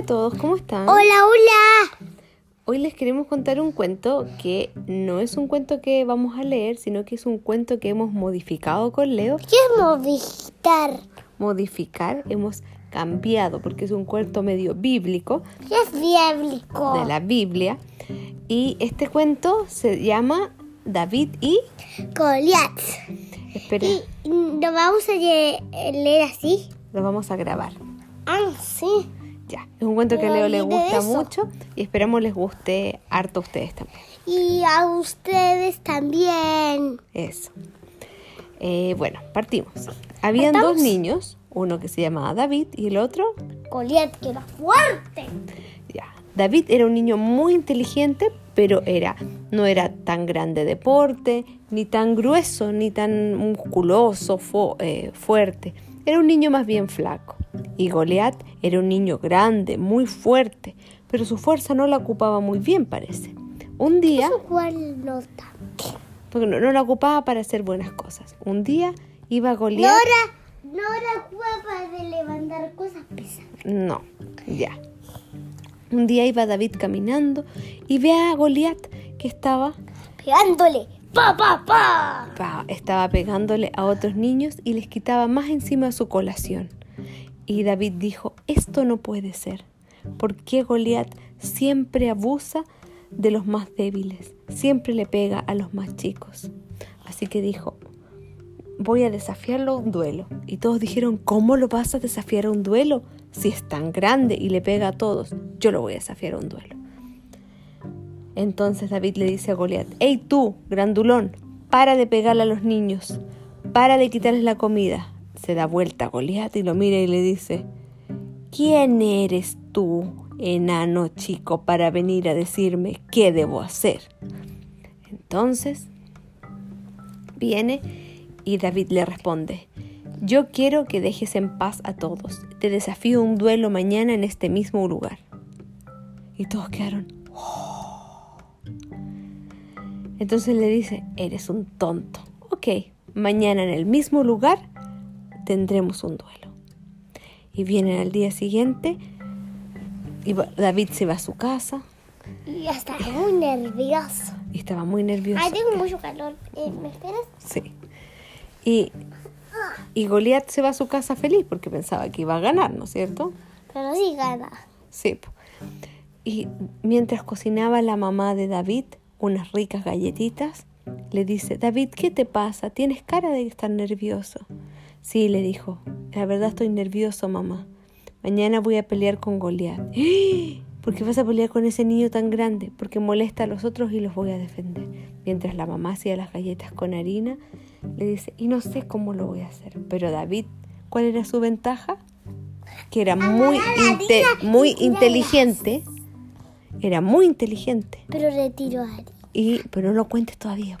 a todos, ¿cómo están? Hola, hola. Hoy les queremos contar un cuento que no es un cuento que vamos a leer, sino que es un cuento que hemos modificado con Leo. ¿Qué es modificar? Modificar, hemos cambiado porque es un cuento medio bíblico ¿Qué es bíblico? de la Biblia. Y este cuento se llama David y... Goliat. Espera, Y lo vamos a leer así. lo vamos a grabar. Ah, sí. Ya, es un cuento que a Leo le gusta mucho y esperamos les guste harto a ustedes también. Y a ustedes también. Eso. Eh, bueno, partimos. Habían dos niños, uno que se llamaba David y el otro, Goliat, que era fuerte. ya. David era un niño muy inteligente, pero era no era tan grande de porte, ni tan grueso, ni tan musculoso, eh, fuerte. Era un niño más bien flaco. Y Goliat era un niño grande, muy fuerte, pero su fuerza no la ocupaba muy bien, parece. Un día porque no, no la ocupaba para hacer buenas cosas. Un día iba Goliat. Nora, Nora juega de levantar cosas pesadas. No, ya. Un día iba David caminando y ve a Goliat que estaba, Pegándole. Pa, pa, pa. pa- estaba pegándole a otros niños y les quitaba más encima su colación. Y David dijo, esto no puede ser. ¿Por qué Goliat siempre abusa de los más débiles? Siempre le pega a los más chicos. Así que dijo, voy a desafiarlo a un duelo. Y todos dijeron, ¿cómo lo vas a desafiar a un duelo? Si es tan grande y le pega a todos, yo lo voy a desafiar a un duelo. Entonces David le dice a Goliat, hey tú, grandulón, para de pegarle a los niños, para de quitarles la comida. Se da vuelta a Goliat y lo mira y le dice, ¿quién eres tú, enano chico, para venir a decirme qué debo hacer? Entonces viene y David le responde, yo quiero que dejes en paz a todos. Te desafío un duelo mañana en este mismo lugar. Y todos quedaron. "Oh". Entonces le dice, eres un tonto. Ok, mañana en el mismo lugar tendremos un duelo. Y vienen al día siguiente y David se va a su casa Y ya está muy nervioso. y estaba muy nervioso. Ay, tengo mucho calor. Eh, ¿Me esperas? Sí. Y, y Goliat se va a su casa feliz porque pensaba que iba a ganar, ¿no es cierto? Pero sí gana. Sí. Y mientras cocinaba la mamá de David unas ricas galletitas, le dice, David, ¿qué te pasa? Tienes cara de estar nervioso. Sí, le dijo, la verdad estoy nervioso, mamá. Mañana voy a pelear con Goliat. ¿Por qué vas a pelear con ese niño tan grande? Porque molesta a los otros y los voy a defender. Mientras la mamá hacía las galletas con harina, le dice, y no sé cómo lo voy a hacer. Pero David, ¿cuál era su ventaja? Que era muy, inte- muy inteligente. Era muy inteligente. Pero retiro a Ari. Y, pero no lo cuentes todavía.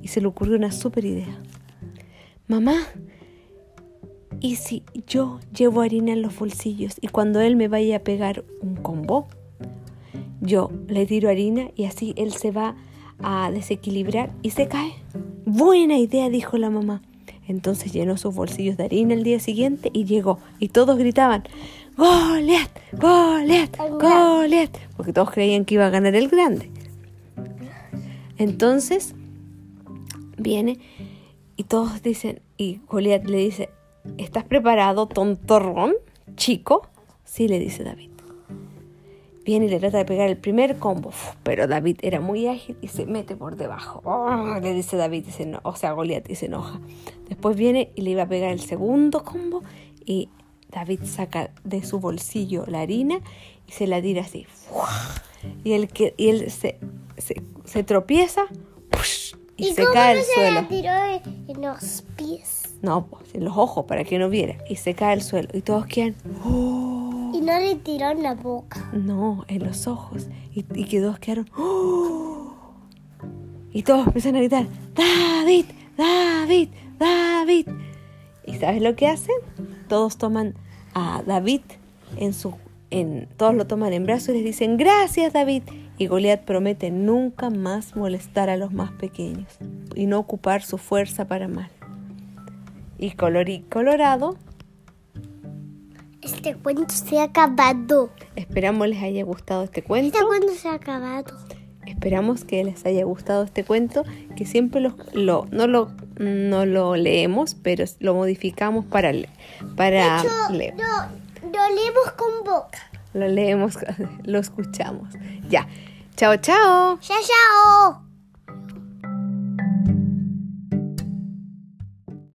Y se le ocurrió una super idea. Mamá, ¿y si yo llevo harina en los bolsillos y cuando él me vaya a pegar un combo, yo le tiro harina y así él se va a desequilibrar y se cae? Buena idea, dijo la mamá. Entonces llenó sus bolsillos de harina el día siguiente y llegó. Y todos gritaban, Goliat, Goliat, Goliat, porque todos creían que iba a ganar el grande. Entonces viene y todos dicen, y Goliat le dice, ¿estás preparado, tontorrón, chico? Sí, le dice David. Viene y le trata de pegar el primer combo, pero David era muy ágil y se mete por debajo. Oh, le dice David, y se o sea, Goliat y se enoja. Después viene y le iba a pegar el segundo combo y David saca de su bolsillo la harina y se la tira así. Y él, y él se, tropieza. Y, ¿Y, se cómo cae no al se suelo. la tiró en los pies? No, pues, en los ojos para que no viera. Y se cae al suelo. Y todos quedan. "Oh". Y no le tiró en la boca. No, en los ojos. Y, y que todos quedaron. "Oh". Y todos empiezan a gritar: ¡David! ¡David! ¡David! ¿Y sabes lo que hacen? Todos toman a David en su. En, todos lo toman en brazos y les dicen: ¡Gracias, David! Y Goliat promete nunca más molestar a los más pequeños y no ocupar su fuerza para mal. Y color y colorado, Es Este cuento se ha acabado. Esperamos les haya gustado este cuento. Este cuento se ha acabado. Esperamos que les haya gustado este cuento, que siempre lo, lo- no, lo, no lo leemos, pero lo modificamos para, para leer. no, lo leemos con boca. Lo leemos, lo escuchamos. Ya. Chao, chao. Chao, chao.